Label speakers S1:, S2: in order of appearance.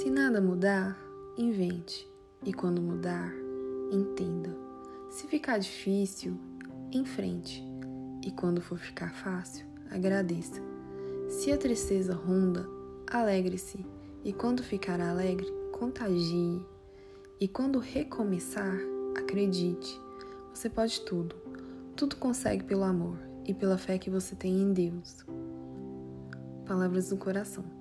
S1: Se nada mudar, invente. E quando mudar, entenda. Se ficar difícil, enfrente. E quando for ficar fácil, agradeça. Se a tristeza ronda, alegre-se. E quando ficar alegre, contagie. E quando recomeçar, acredite. Você pode tudo. Tudo consegue pelo amor e pela fé que você tem em Deus. Palavras do coração.